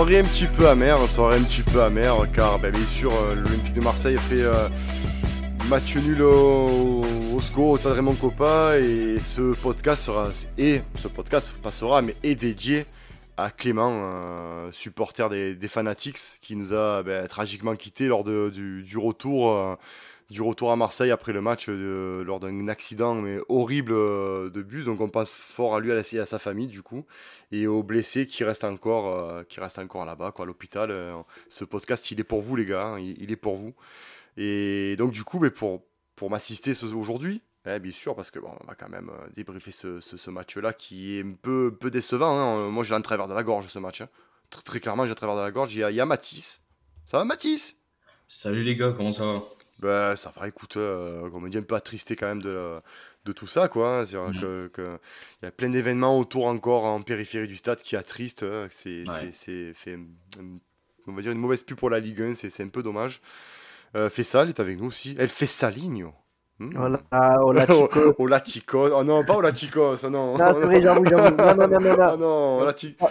Soirée un petit peu amère, soirée un petit peu amère, car ben, bien sûr euh, l'Olympique de Marseille a fait euh, match nul au, au score au Stade Raymond Coppa et ce podcast sera et ce podcast passera mais est dédié à Clément, euh, supporter des, des Fanatics, qui nous a ben, tragiquement quitté lors du, retour. Du retour à Marseille après le match euh, lors d'un accident mais horrible euh, de bus. Donc on pense fort à lui et à sa famille du coup. Et aux blessés qui restent encore euh, qui restent encore là-bas quoi à l'hôpital ce podcast il est pour vous les gars hein, il, est pour vous. Et donc du coup mais pour pour m'assister aujourd'hui eh, bien sûr parce que bon, on va quand même débriefer ce, ce, match là qui est un peu peu décevant hein. moi j'ai un travers de la gorge ce match hein. très, clairement j'ai un travers de la gorge. Il y a, il y a Mathis. Ça va Mathis? Salut les gars, comment ça va? Bah, ça va, écoute, euh, on me dit un peu attristé quand même de, la- de tout ça, quoi. hein. C'est Mhm. que, y a plein d'événements autour encore en périphérie du stade qui attristent. hein, C'est, Ouais. c'est, fait, on va dire, une mauvaise pub pour la Ligue 1, c'est, c'est un peu dommage. Euh, Fessal est avec nous aussi. Elle fait Saligno. Hmm. Hola, hola chicos. Hola chicos. Oh non, pas hola chicos, oh non. Non, c'est vrai, j'avoue, j'avoue. Non, non, non, non, Ah non. non, hola chi- Ah,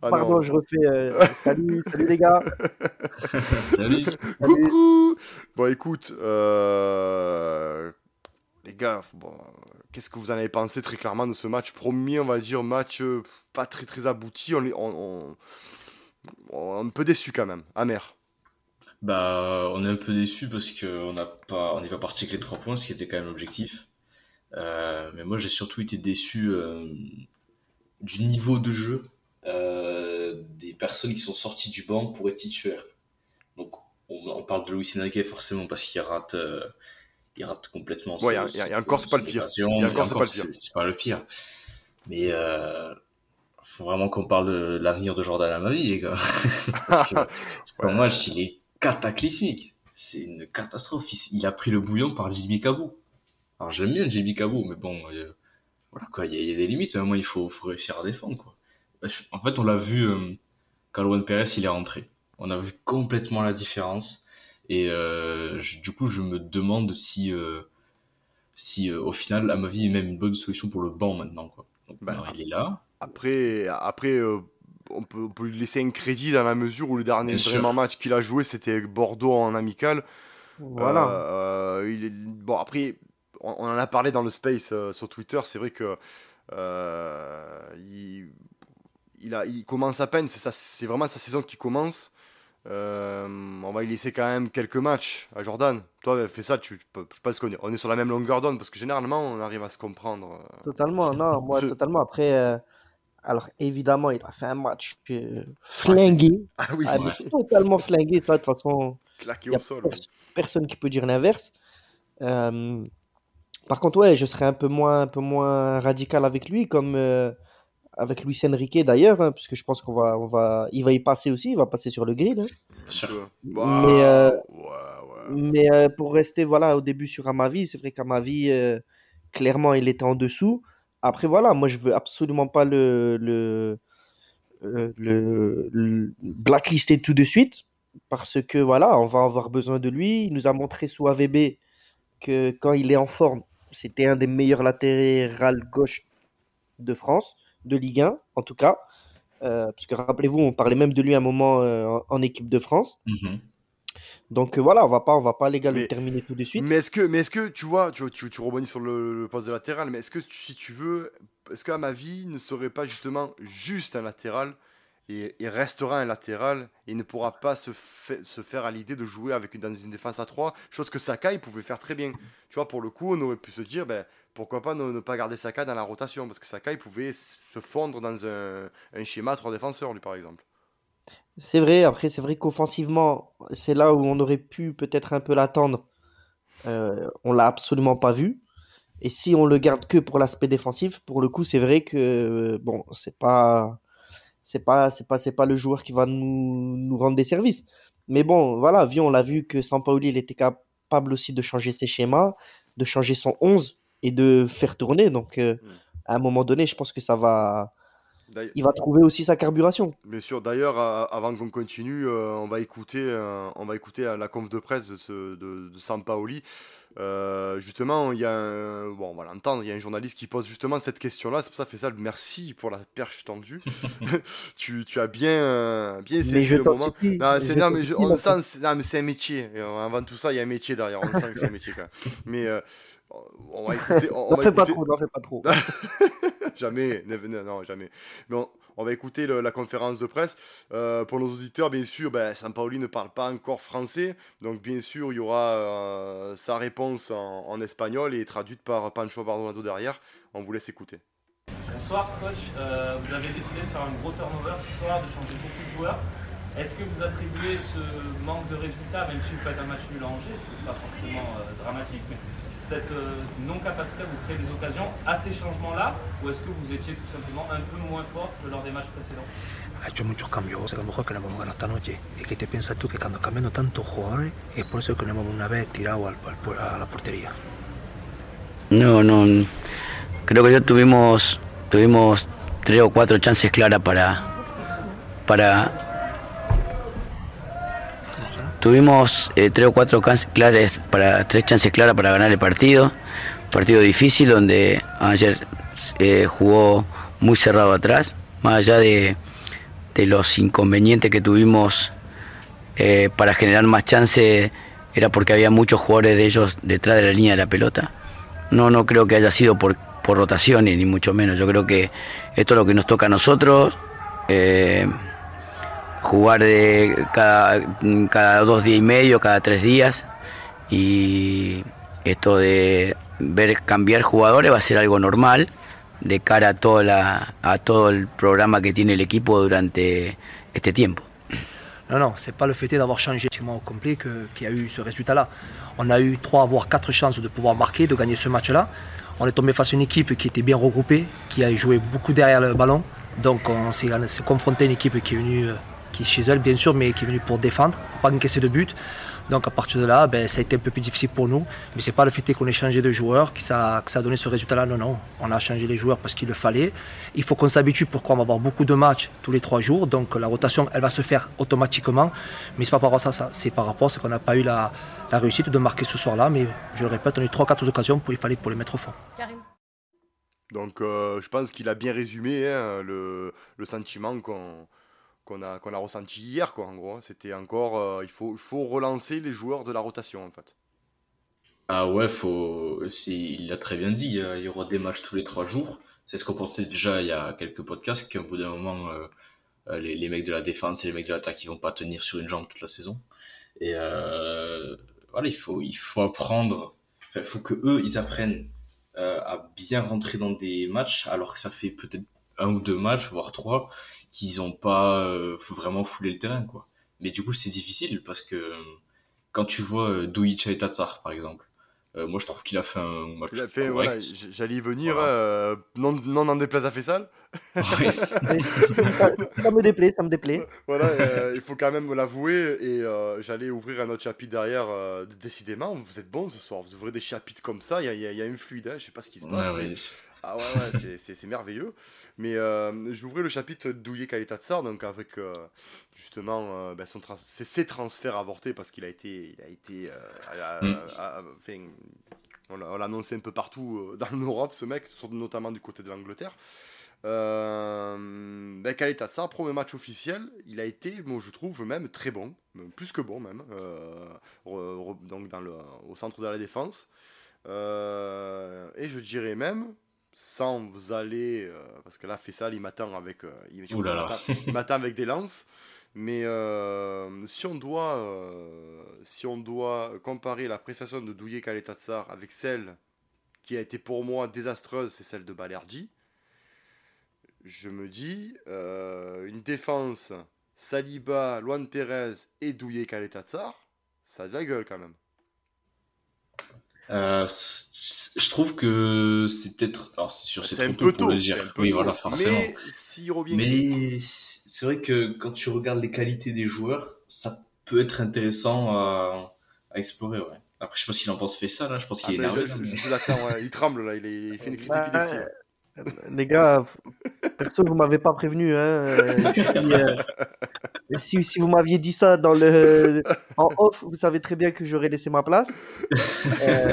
Ah Pardon, non. je refais. euh, salut, salut les gars. Salut. Coucou Bon, écoute, euh, les gars, bon, qu'est-ce que vous en avez pensé très clairement de ce match? Premier, on va dire, match euh, pas très très abouti, on est on, on- on un peu déçu quand même, amer. Bah, on est un peu déçus parce qu'on n'a pas, on n'est pas parti avec les trois points, ce qui était quand même l'objectif. Euh, mais moi, j'ai surtout été déçu euh, du niveau de jeu euh, des personnes qui sont sorties du banc pour être titulaires. Donc, on, on parle de Luis Enrique forcément parce qu'il rate, il rate complètement. Ouais, et- et ses- encore, c'est pas le pire. occasions. Et encore, c'est pas le pire. c'est pas le pire. Mais faut vraiment qu'on parle de l'avenir de Jordan Amavi, les gars. Parce que son Ouais. match, il est cataclysmique. C'est une catastrophe. Il, il a pris le bouillon par JB Kabou. Alors j'aime bien JB Kabou, mais bon, euh, voilà quoi, il y, a- il y a des limites. À moment, il faut, faut réussir à défendre. Quoi. En fait, on l'a vu euh, quand Perez il est rentré. On a vu complètement la différence. Et euh, je- du coup, je me demande si, euh, si au final, Amavi est même une bonne solution pour le banc maintenant. Quoi. Donc, Bah, maintenant, il est là. Après, après on, peut, on peut lui laisser un crédit dans la mesure où le dernier Bien sûr. vraiment match qu'il a joué, c'était Bordeaux en amical. Voilà. Euh, il est... Bon, après, on, on en a parlé dans le space euh, sur Twitter. C'est vrai que euh, il, il, a, il commence à peine. C'est vraiment sa saison qui commence. Euh, on va lui laisser quand même quelques matchs à Jordan. Toi, fais ça. Tu, je pense qu'on est, on est sur la même longueur d'onde parce que généralement, on arrive à se comprendre. Totalement, non, moi, Ce- totalement. Après, euh, alors évidemment, il a fait un match euh, flingué. Ah oui, Ah, Ouais. totalement flingué, ça, de toute façon, claqué il y a au sol. pers- personne qui peut dire l'inverse. Euh, par contre, ouais, je serais un peu moins, un peu moins radical avec lui, comme euh, avec Luis Enrique d'ailleurs, hein, puisque je pense qu'on va, on va, il va y passer aussi, il va passer sur le grill. hein. Bien sûr. Bah, Mais, euh, ouais, ouais. Mais euh, pour rester voilà, au début sur Amavi, c'est vrai qu'Amavi, euh, clairement, il était en dessous. Après, voilà, moi, je veux absolument pas euh, le, blacklister tout de suite parce que voilà, on va avoir besoin de lui. Il nous a montré sous AVB que quand il est en forme, c'était un des meilleurs latérales gauche de France, de Ligue 1 en tout cas. Euh, parce que rappelez-vous, on parlait même de lui à un moment euh, en, équipe de France. Mhm. Donc euh, voilà, on va pas, on va pas les gars le terminer tout de suite. Mais est-ce que, mais est-ce que tu vois, tu, tu, tu rebondis sur le, le poste de latéral, mais est-ce que tu- si tu veux, est-ce qu'à ma vie ne serait pas justement juste un latéral et, et restera un latéral et ne pourra pas se, fa- se faire à l'idée de jouer avec une, dans une défense à 3, chose que Sakai pouvait faire très bien. Tu vois, pour le coup, on aurait pu se dire, ben, pourquoi pas ne, ne pas garder Sakai dans la rotation, parce que Sakai pouvait s- se fondre dans un, un schéma 3 défenseurs, lui, par exemple. C'est vrai, après, c'est vrai qu'offensivement, c'est là où on aurait pu peut-être un peu l'attendre. Euh, on l'a absolument pas vu. Et si on le garde que pour l'aspect défensif, pour le coup, c'est vrai que bon, c'est pas, c'est pas, c'est pas, c'est pas le joueur qui va nous, nous rendre des services. Mais bon, voilà, vu, on l'a vu que Sampaoli, il était capable aussi de changer ses schémas, de changer son 11 et de faire tourner. Donc, euh, Mm. à un moment donné, je pense que ça va, il va trouver aussi sa carburation. Bien sûr. D'ailleurs, avant qu'on continue, on va écouter, on va écouter la conf de presse de, ce, de, de Sampaoli. Euh, justement, il y a un, bon, on va l'entendre, il y a un journaliste qui pose justement cette question-là. C'est pour ça, fait ça. Merci pour la perche tendue. tu, tu, as bien, bien saisi le moment. Non, c'est non, mais on sent, non, mais c'est un métier. Et avant tout ça, il y a un métier derrière. On sent que c'est un métier quand même. Mais euh, on va écouter. On, on va écouter... pas trop, n'en fais pas trop. jamais, non, jamais. Mais on, on va écouter la conférence de presse. Euh, pour nos auditeurs, bien sûr, ben, Sampaoli ne parle pas encore français. Donc, bien sûr, il y aura euh, sa réponse en, espagnol et traduite par Pancho Bardonado derrière. On vous laisse écouter. Bonsoir, coach. Euh, vous avez décidé de faire un gros turnover ce soir, de changer beaucoup de joueurs. Est-ce que vous attribuez ce manque de résultats, même si vous faites un match nul à Angers, ce n'est pas forcément dramatique, mais cette euh, non-capacité à vous créer des occasions à ces changements-là Ou est-ce que vous étiez tout simplement un peu moins fort que lors des matchs précédents? Ha hecho muchos cambios, a lo mejor que no hemos ganado esta noche. ¿Y qué te piensas tú que cuando cambiando tantos jugadores es por eso que no hemos una vez tirado al, al, a la portería? No, no. Creo que ya tuvimos, tuvimos tres o cuatro chances claras para, para Tuvimos eh, tres o cuatro claras para, tres chances claras para ganar el partido. Partido difícil donde ayer eh, jugó muy cerrado atrás. Más allá de, los inconvenientes que tuvimos eh, para generar más chances, era porque había muchos jugadores de ellos detrás de la línea de la pelota. No, no creo que haya sido por, por rotaciones, ni mucho menos. Yo creo que esto es lo que nos toca a nosotros jugar de cada, dos días y medio, cada tres días. Y esto de ver cambiar jugadores va a ser algo normal de cara a, toda la, a todo el programa que tiene el equipo durante este tiempo. Non, non, c'est pas le fait d'avoir changé au complet qui a eu ce résultat-là. On a eu trois, voire quatre chances de pouvoir marquer, de gagner ce match-là. On est tombé face à une équipe qui était bien regroupée, qui a joué beaucoup derrière le ballon. Donc on s'est confronté à une équipe qui est venue euh, qui est chez elle bien sûr, mais qui est venu pour défendre, pour pas encaisser de but. Donc à partir de là, ben, ça a été un peu plus difficile pour nous. Mais c'est pas le fait qu'on ait changé de joueur que ça, que ça a donné ce résultat-là. Non, non. On a changé les joueurs parce qu'il le fallait. Il faut qu'on s'habitue pour qu'on va avoir beaucoup de matchs tous les trois jours. Donc la rotation, elle va se faire automatiquement. Mais c'est pas par rapport à ça, c'est par rapport à ce qu'on n'a pas eu la, la, réussite de marquer ce soir-là. Mais je le répète, on a eu trois, quatre occasions pour il fallait pour les mettre au fond. Donc euh, je pense qu'il a bien résumé hein, le, le sentiment qu'on qu'on a, qu'on a ressenti hier, quoi, en gros. C'était encore. Euh, il, faut, il faut relancer les joueurs de la rotation, en fait. Ah ouais, faut... il l'a très bien dit, il y aura des matchs tous les trois jours. C'est ce qu'on pensait déjà il y a quelques podcasts, qu'à bout d'un moment, euh, euh, les, les, mecs de la défense et les mecs de l'attaque, ils vont pas tenir sur une jambe toute la saison. Et voilà, il faut, il faut apprendre, il faut que eux, ils apprennent à bien rentrer dans des matchs, alors que ça fait peut-être un ou deux matchs, voire trois, qu'ils ont pas euh, vraiment foulé le terrain quoi. Mais du coup c'est difficile parce que quand tu vois euh, Douicha et Tatsar par exemple, euh, moi je trouve qu'il a fait un match il a fait, voilà, j'allais y venir, non, non en déplaise à Fessal. ça me déplaît, ça me déplaît. Voilà, il faut quand même l'avouer et j'allais ouvrir un autre chapitre derrière. décidément, vous êtes bon ce soir, vous ouvrez des chapitres comme ça, il y a, y a, une fluide, hein, je sais pas ce qui se passe. Ah ouais, ouais c'est merveilleux. Mais euh, j'ouvrais le chapitre Douillet Kaletatsar, donc avec euh, justement euh, ben son ses, transferts avortés parce qu'il a été. Il a été mm. on l'a annoncé un peu partout dans l'Europe, ce mec, notamment du côté de l'Angleterre. Euh, ben Kaletatsar, premier match officiel, il a été, moi je trouve même très bon, plus que bon même, donc dans le, au centre de la défense. et je dirais même, sans vous aller, euh, parce que là, Fessal, il m'attend avec, euh, il, m'attend avec des lances. Mais euh, si, on doit, si on doit comparer la prestation de Douillet Kaletatsar avec celle qui a été pour moi désastreuse, c'est celle de Balerdi. Je me dis, une défense Saliba, Luan Perez et Douillet Kaletatsar, ça a de la gueule quand même. Euh, je trouve que c'est peut-être. Alors, c'est sûr, c'est un peu tôt. oui, voilà, forcément. Mais s'il revient. Mais c'est vrai que quand tu regardes les qualités des joueurs, ça peut être intéressant à, à explorer, ouais. Après, je sais pas s'il en pense fait ça, là. Je pense qu'il est ah, énervé. Je, je, je, il tremble, là. Il, est, il fait une critique bah, Les gars, Perso, vous m'avez pas prévenu. Hein. euh, si, euh, vous m'aviez dit ça dans le en off, vous savez très bien que j'aurais laissé ma place. Euh,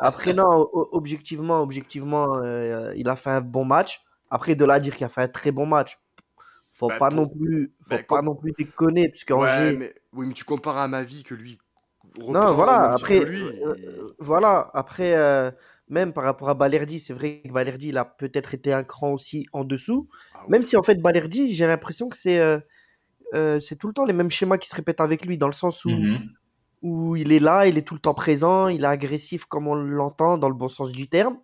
après, non, objectivement, objectivement, euh, il a fait un bon match. Après, de là à dire qu'il a fait un très bon match, faut Bah, pas pour- non plus, faut bah, pas non plus déconner, parce Ouais, mais, oui, mais tu compares à ma vie que lui. Non, reprend voilà, après, lui. euh, euh, voilà, après, euh, même par rapport à Balerdi, c'est vrai que Balerdi, il a peut-être été un cran aussi en dessous. Ah Même si en fait, Balerdi, j'ai l'impression que c'est euh, euh, c'est tout le temps les mêmes schémas qui se répètent avec lui, dans le sens où, Mhm. où il est là, il est tout le temps présent, il est agressif comme on l'entend, dans le bon sens du terme.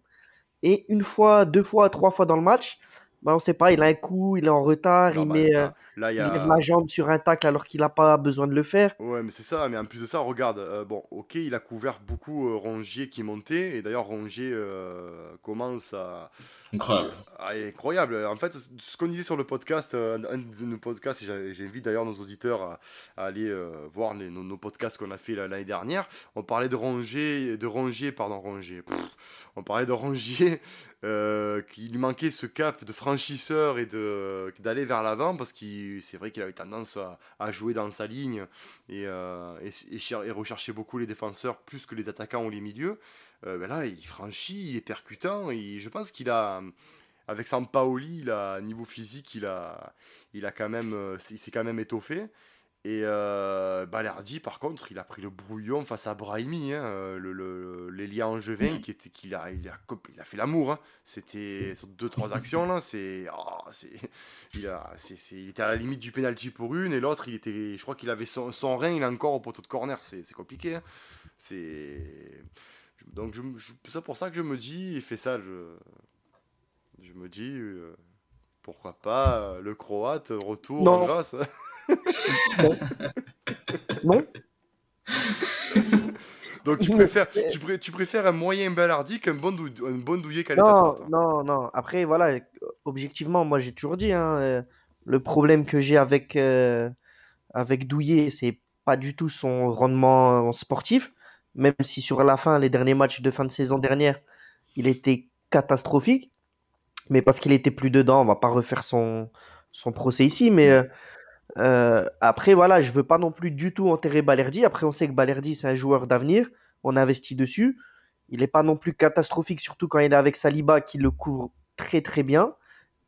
Et une fois, deux fois, trois fois dans le match, bah, on sait pas, il a un coup, il est en retard, Non, il bah, met, euh, attends, là, il y il a. lève la jambe sur un tacle alors qu'il n'a pas besoin de le faire. Ouais, mais c'est ça, mais en plus de ça, regarde, euh, bon, ok, il a couvert beaucoup euh, Rongier qui montait, et d'ailleurs Rongier euh, commence à... Incroyable. Ah, incroyable. En fait, ce qu'on disait sur le podcast, euh, un de nos podcasts, j'invite d'ailleurs nos auditeurs à, aller euh, voir nos, podcasts qu'on a fait la- l'année dernière, on parlait de Rongier, de Rongier, pardon, Rongier, on parlait de Rongier, euh, qu'il manquait ce cap de franchisseur et de d'aller vers l'avant, parce que c'est vrai qu'il avait tendance à, jouer dans sa ligne et, euh, et, et et rechercher beaucoup les défenseurs plus que les attaquants ou les milieux. Euh, ben là, il franchit, il est percutant, et je pense qu'il a, avec Sampaoli, il a, niveau physique, il a, il a quand même, euh, il s'est quand même étoffé. Et euh, par contre, il a pris le brouillon face à Brahimi, hein, le, le, l'Elia Angevin, qui était, qu'il a, il a, cop- il a fait l'amour. hein. C'était sur deux trois actions là, c'est, oh, c'est, il a, c'est, c'est- il était à la limite du penalty pour une, et l'autre, il était, je crois qu'il avait son, son rein, il est encore au poteau de corner. C'est, c'est compliqué. hein. C'est, donc je, je- c'est pour ça que je me dis, il fait ça. Je, je me dis, euh, pourquoi pas euh, le Croate retour Non. en grâce. Non Donc tu préfères, tu, pré- tu préfères un moyen Ballardi qu'un bon, dou, un bon douillet Non, non, non. Après, voilà, objectivement, moi j'ai toujours dit, hein, euh, le problème que j'ai avec, avec Douillet, c'est pas du tout son rendement sportif, même si sur la fin, les derniers matchs de fin de saison dernière, il était catastrophique, mais parce qu'il était plus dedans, on va pas refaire son, son procès ici, mais euh, euh, après, voilà, je veux pas non plus du tout enterrer Balerdi. Après, on sait que Balerdi, c'est un joueur d'avenir, on investit dessus. Il n'est pas non plus catastrophique, surtout quand il est avec Saliba qui le couvre très très bien,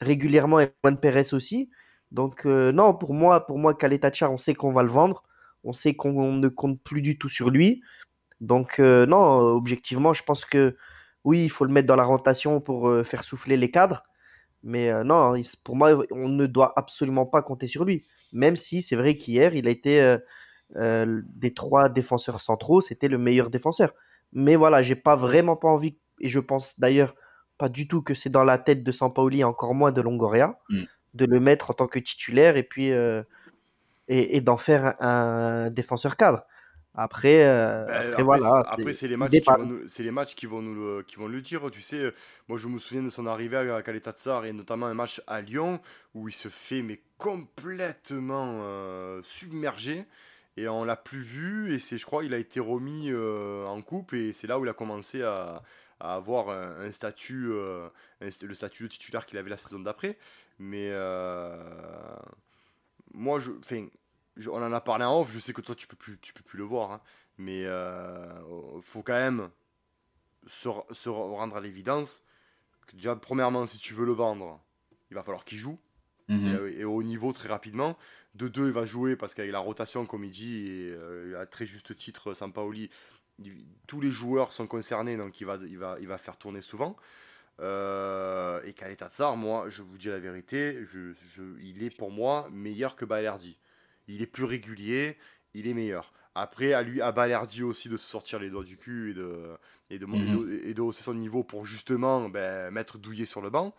régulièrement et Juan Pérez aussi. Donc euh, non, pour moi, pour moi, on sait qu'on va le vendre, on sait qu'on ne compte plus du tout sur lui. Donc euh, non, objectivement, je pense que oui, il faut le mettre dans la rotation pour euh, faire souffler les cadres. Mais euh, non, pour moi, on ne doit absolument pas compter sur lui. Même si c'est vrai qu'hier, il a été des trois défenseurs centraux, c'était le meilleur défenseur. Mais voilà, j'ai pas vraiment pas envie, et je pense d'ailleurs pas du tout que c'est dans la tête de Sampaoli, encore moins de Longoria, Mm. de le mettre en tant que titulaire et puis et, et d'en faire un, un défenseur cadre. Après, euh, Ben, après, après, voilà. c'est- après, c'est les matchs qui vont nous, c'est les matchs qui vont nous le, qui vont le dire. Tu sais, moi je me souviens de son arrivée à Caleta Tsar et notamment un match à Lyon où il se fait mais complètement euh, submergé et on l'a plus vu et c'est je crois il a été remis euh, en coupe et c'est là où il a commencé à, à avoir un, un statut euh, un le statut de titulaire qu'il avait la saison d'après. Mais moi je- on en a parlé en off, je sais que toi tu peux plus, tu peux plus le voir, hein, mais euh, faut quand même se, rendre à l'évidence que déjà, premièrement, si tu veux le vendre, il va falloir qu'il joue, Mhm. et, euh, et au niveau très rapidement. De deux, il va jouer parce qu'avec la rotation, comme il dit, et euh, à très juste titre, Sampaoli, il- tous les joueurs sont concernés, donc il va, il va, il va faire tourner souvent. Euh, et Kaleta Tsar, moi, je vous dis la vérité, je, je- il est pour moi meilleur que Balerdi. Il est plus régulier, il est meilleur. Après, à lui, à Balerdi aussi de se sortir les doigts du cul et de, et de, Mhm. et de, et de hausser son niveau pour justement ben, mettre Douillet sur le banc.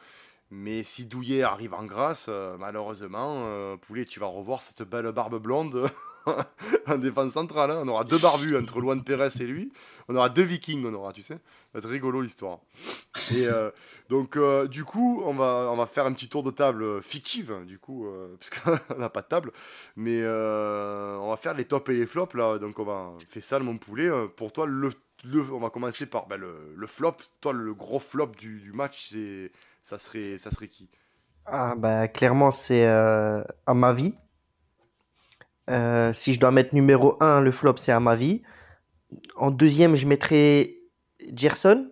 Mais si Douillet arrive en grâce, euh, malheureusement, euh, Poulet, tu vas revoir cette belle barbe blonde en défense centrale. hein. On aura deux barbus entre Luan Pérez et lui. On aura deux vikings, on aura, tu sais. Ça va être rigolo l'histoire. Et euh, donc, du coup, on va, on va faire un petit tour de table fictive, du coup, parce n'a pas de table. Mais on va faire les tops et les flops, là. Donc, on va faire ça, mon poulet. Pour toi, le, on va commencer par ben, le, le flop. Toi, le gros flop du, du match, c'est, ça, serait, qui? Ah, bah, clairement, c'est euh, à ma vie. Euh, si je dois mettre numéro 1, le flop, c'est à ma vie. En deuxième, je mettrais Gerson.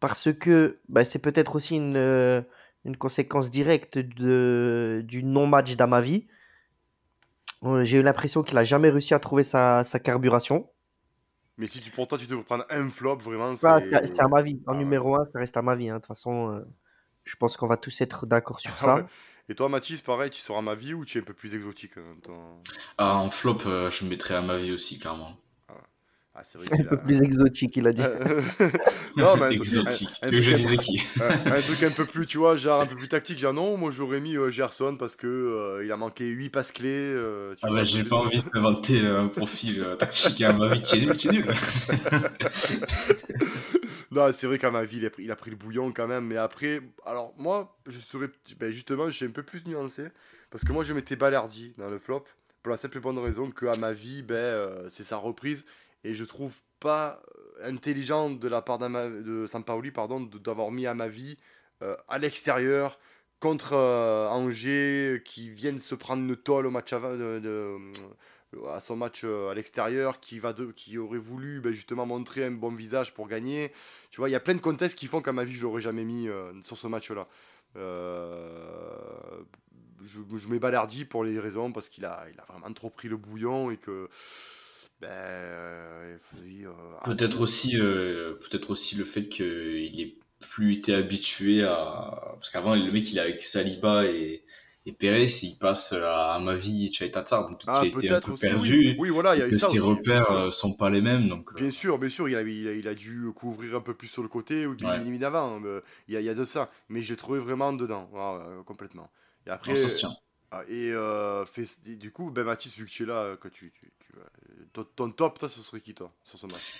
Parce que bah, c'est peut-être aussi une, euh, conséquence directe du non-match d'Amavi. Euh, J'ai eu l'impression qu'il a jamais réussi à trouver sa carburation. Mais si tu, pour toi, tu devrais prendre un flop, vraiment, c'est. Ah, c'est à ma vie. En Ah numéro 1, ça reste à ma vie. hein. De toute façon, euh, je pense qu'on va tous être d'accord sur Ah ça. ouais. Et toi, Mathis, pareil, tu seras ma vie ou tu es un peu plus exotique ton- en flop, euh, je mettrais à ma vie aussi, clairement. Ah, c'est vrai Un peu a- plus exotique, il a dit. non, mais un truc- Exotique. un- que je truc un- disais qui un, un truc un peu plus, tu vois, genre un peu plus tactique. Genre, non, moi j'aurais mis euh, Gerson parce que euh, il a manqué 8 passes clés. euh, tu Ah vois, bah, j'ai peu pas envie de m'inventer euh, un profil euh, tactique à ma vie. Tu es nul, tu es nul. Non, c'est vrai qu'à ma vie, il a, pris, il a pris le bouillon quand même. Mais après, alors moi, je serais. Ben, justement, je suis un peu plus nuancé. Parce que moi, je mettais Balerdi dans le flop. Pour la simple et bonne raison qu'à ma vie, ben, euh, c'est sa reprise. Et je trouve pas euh, intelligent de la part de Sampaoli pardon, d'avoir mis à ma vie euh, à l'extérieur contre euh, Angers qui viennent se prendre une tôle au match de- à son match euh, à l'extérieur qui va de, qui aurait voulu ben, justement montrer un bon visage pour gagner. Tu vois il y a plein de contextes qui font qu'à ma vie je l'aurais jamais mis euh, sur ce match là je, je mets Balardi pour les raisons parce qu'il a, il a vraiment trop pris le bouillon et que ben, euh, euh, Peut-être aussi, euh, peut-être aussi le fait qu'il ait plus été habitué à. Parce qu'avant, le mec, il est avec Saliba et, et Pérez, et il passe à Amavi et Chaitatar, donc Ah, il a été un peu aussi, perdu. oui. Oui, voilà, il y a et eu que ça ses aussi, repères sont pas les mêmes. Donc, Bien sûr, bien sûr, il a, il a, il a dû couvrir un peu plus sur le côté ou bien Ouais. d'avant. euh, Il y, a, il y a de ça. Mais j'ai trouvé vraiment dedans, voilà, euh, complètement. Et après, non, ça se tient. ah, et euh, fait- et du coup, ben Mathis, vu que tu es là, que tu, tu, tu- ton, top, toi, ce serait qui, toi, sur ce match?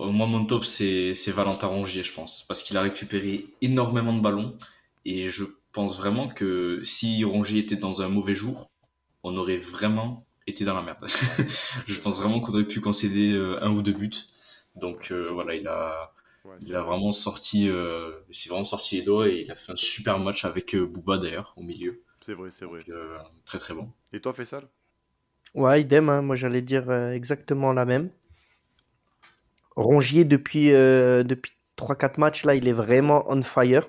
Euh, Moi, mon top, c'est Valentin Rongier, je pense. Parce qu'il a récupéré énormément de ballons. Et je pense vraiment que si Rongier était dans un mauvais jour, on aurait vraiment été dans la merde. je pense vraiment qu'on aurait pu concéder euh, un ou deux buts. Donc euh, voilà, il a, Ouais, il c'est a vrai. vraiment sorti, euh, il vraiment sorti les doigts et il a fait un super match avec Booba d'ailleurs au milieu. C'est vrai, c'est vrai. Donc, très très bon. Et toi, Faisal? Ouais, idem, hein. Moi j'allais dire euh, exactement la même. Rongier, depuis, euh, depuis 3-4 matchs, là, il est vraiment on fire.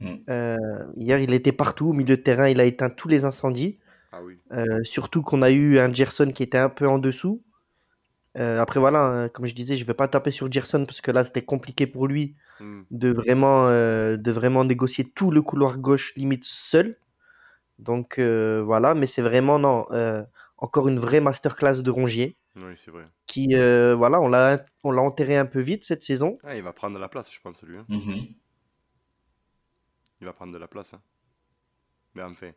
Mm. Euh, hier, il était partout au milieu de terrain, il a éteint tous les incendies. Ah oui. Euh, surtout qu'on a eu un Gerson qui était un peu en dessous. Euh, après, voilà, hein, comme je disais, je vais pas taper sur Gerson parce que là, c'était compliqué pour lui Hmm. de vraiment, euh, de vraiment négocier tout le couloir gauche limite seul. Donc euh, voilà, mais c'est vraiment non, euh, encore une vraie masterclass de Rongier Oui, c'est vrai. qui, euh, voilà, on l'a, on l'a enterré un peu vite cette saison. Ah, il va prendre de la place, je pense, lui. hein. Mhm. Il va prendre de la place. hein. Mais enfin.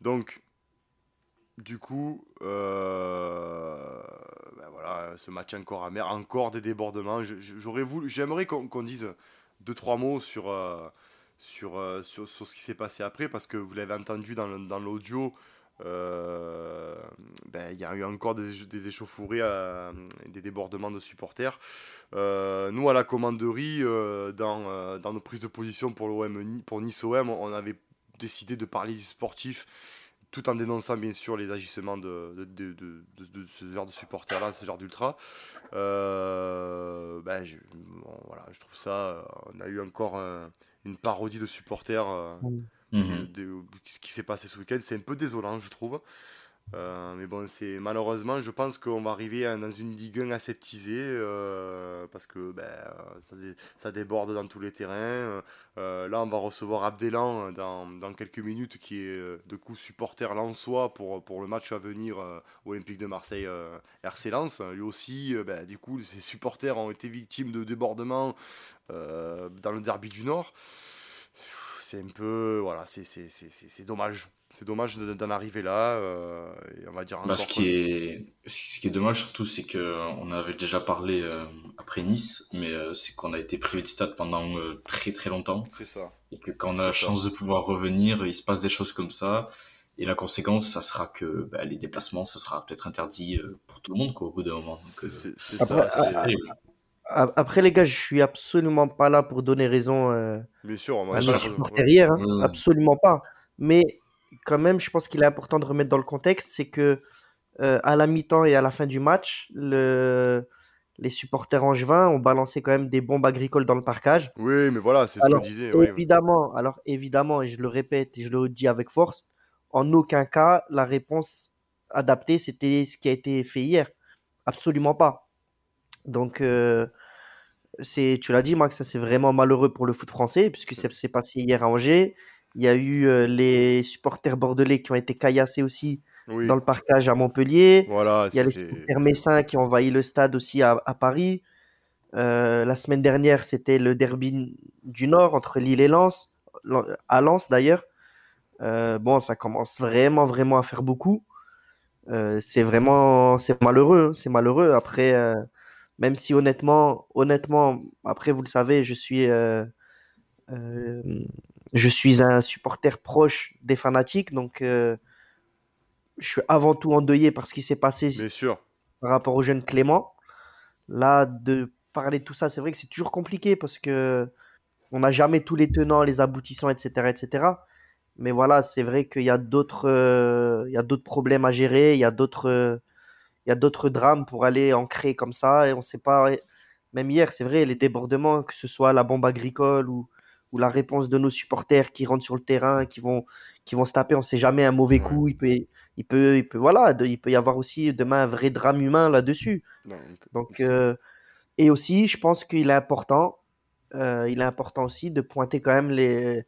Donc, du coup, euh, ben voilà, ce match encore amer, encore des débordements. J'aurais voulu, j'aimerais qu'on dise deux trois mots sur euh, sur, euh, sur sur ce qui s'est passé après, parce que vous l'avez entendu dans le- euh, ben, il y a eu encore des, des échauffourées, euh, des débordements de supporters. Euh, nous, à la commanderie, dans, dans nos prises de position pour, l'OM, pour Nice-OM, on avait décidé de parler du sportif, tout en dénonçant bien sûr les agissements de, ce genre de supporters-là, ce genre d'ultra. Ben, je, voilà, je trouve ça, on a eu encore un- une parodie de supporters. Mhm. de, de- ce qui s'est passé ce week-end. C'est un peu désolant, je trouve. Euh, mais bon, c'est malheureusement, je pense qu'on va arriver à- dans une Ligue 1 aseptisée euh, parce que ben, euh, ça, dé- ça déborde dans tous les terrains. Euh, là, on va recevoir Abdelan dans, dans quelques minutes, qui est de coup supporter lensois pour, pour le match à venir Olympique de Marseille RC Lens. Lui aussi, ben, du coup, ses supporters ont été victimes de débordements dans le derby du Nord c'est un peu voilà c'est c'est- c'est- c'est- c'est dommage c'est dommage de- d'en arriver là euh, et on va dire Bah, ce, qui est, ce qui est dommage surtout, c'est qu'on avait déjà parlé euh, après Nice, mais euh, c'est qu'on a été privé de stade pendant euh, très très longtemps. c'est ça Et que quand on a la ça. chance de pouvoir revenir, il se passe des choses comme ça. Et la conséquence, ça sera que bah, les déplacements, ce sera peut-être interdit euh, pour tout le monde quoi, au bout d'un moment. Donc, c'est c'est- c'est Après- Après, les gars, je suis absolument pas là pour donner raison euh, bien sûr moi à je- nos ouais. supporters hier, hein. Ouais. absolument pas. Mais quand même, je pense qu'il est important de remettre dans le contexte, c'est que euh, à la mi-temps et à la fin du match, le, les supporters angevins ont balancé quand même des bombes agricoles dans le parcage. Oui, mais voilà, c'est ce qu'on disait. Évidemment, alors évidemment, et je le répète et je le dis avec force, en aucun cas la réponse adaptée c'était ce qui a été fait hier. Absolument pas. Donc, euh, c'est, tu l'as dit, Max, ça c'est vraiment malheureux pour le foot français, puisque ça s'est passé hier à Angers. Il y a eu euh, les supporters bordelais qui ont été caillassés aussi dans le parcage à Montpellier. Voilà, il y a les supporters messins qui ont envahi le stade aussi à, Paris. Euh, la semaine dernière, c'était le derby du Nord entre Lille et Lens, à Lens d'ailleurs. Euh, bon, ça commence vraiment, vraiment à faire beaucoup. c'est vraiment, c'est malheureux, hein, c'est malheureux. Après, même si honnêtement, honnêtement, après vous le savez, je suis, euh, euh, je suis un supporter proche des fanatiques, donc euh, je suis avant tout endeuillé par ce qui s'est passé Bien sûr. par rapport au jeune Clément. Là, de parler de tout ça, c'est vrai que c'est toujours compliqué parce que on n'a jamais tous les tenants, les aboutissants, etc., etc. Mais voilà, c'est vrai qu'il y a d'autres, il y a d'autres problèmes à gérer, il y a d'autres il y a d'autres drames pour aller en créer comme ça et on sait pas. Même hier, c'est vrai, les débordements, que ce soit la bombe agricole ou, ou la réponse de nos supporters qui rentrent sur le terrain, qui vont, qui vont se taper, on sait jamais un mauvais coup. Il peut, il peut, il peut, voilà, il peut y avoir aussi demain un vrai drame humain là-dessus. Donc, euh, et aussi, je pense qu'il est important, euh, il est important aussi de pointer quand même les,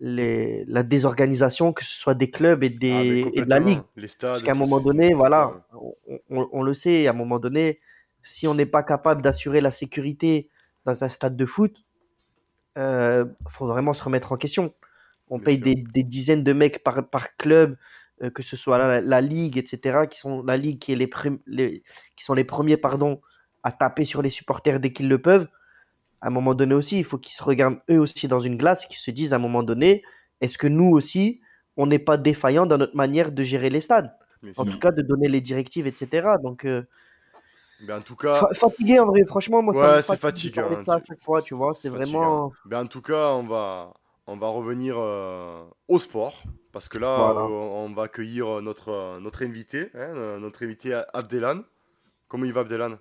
les, la désorganisation, que ce soit des clubs et, des, ah, de la ligue. Les stades. Parce qu'à un moment donné, voilà, on, le sait, à un moment donné, si on n'est pas capable d'assurer la sécurité dans un stade de foot, il euh, faut vraiment se remettre en question. On paye des, dizaines de mecs par, par club, euh, que ce soit la, ligue, etc., qui sont la ligue qui, est les, les, qui sont les premiers pardon, à taper sur les supporters dès qu'ils le peuvent à un moment donné aussi, il faut qu'ils se regardent eux aussi dans une glace et qu'ils se disent à un moment donné, est-ce que nous aussi, on n'est pas défaillant dans notre manière de gérer les stades? En tout cas, de donner les directives, etc. Donc, euh, en tout cas, fatigué en vrai, franchement, moi, ouais, c'est fatigué. Hein, à chaque fois, tu vois, c'est vraiment. Ben, en tout cas, on va, on va revenir euh, au sport parce que là, euh, on va accueillir notre, notre invité, hein, notre invité Abdelan. Comment il va, Abdelan?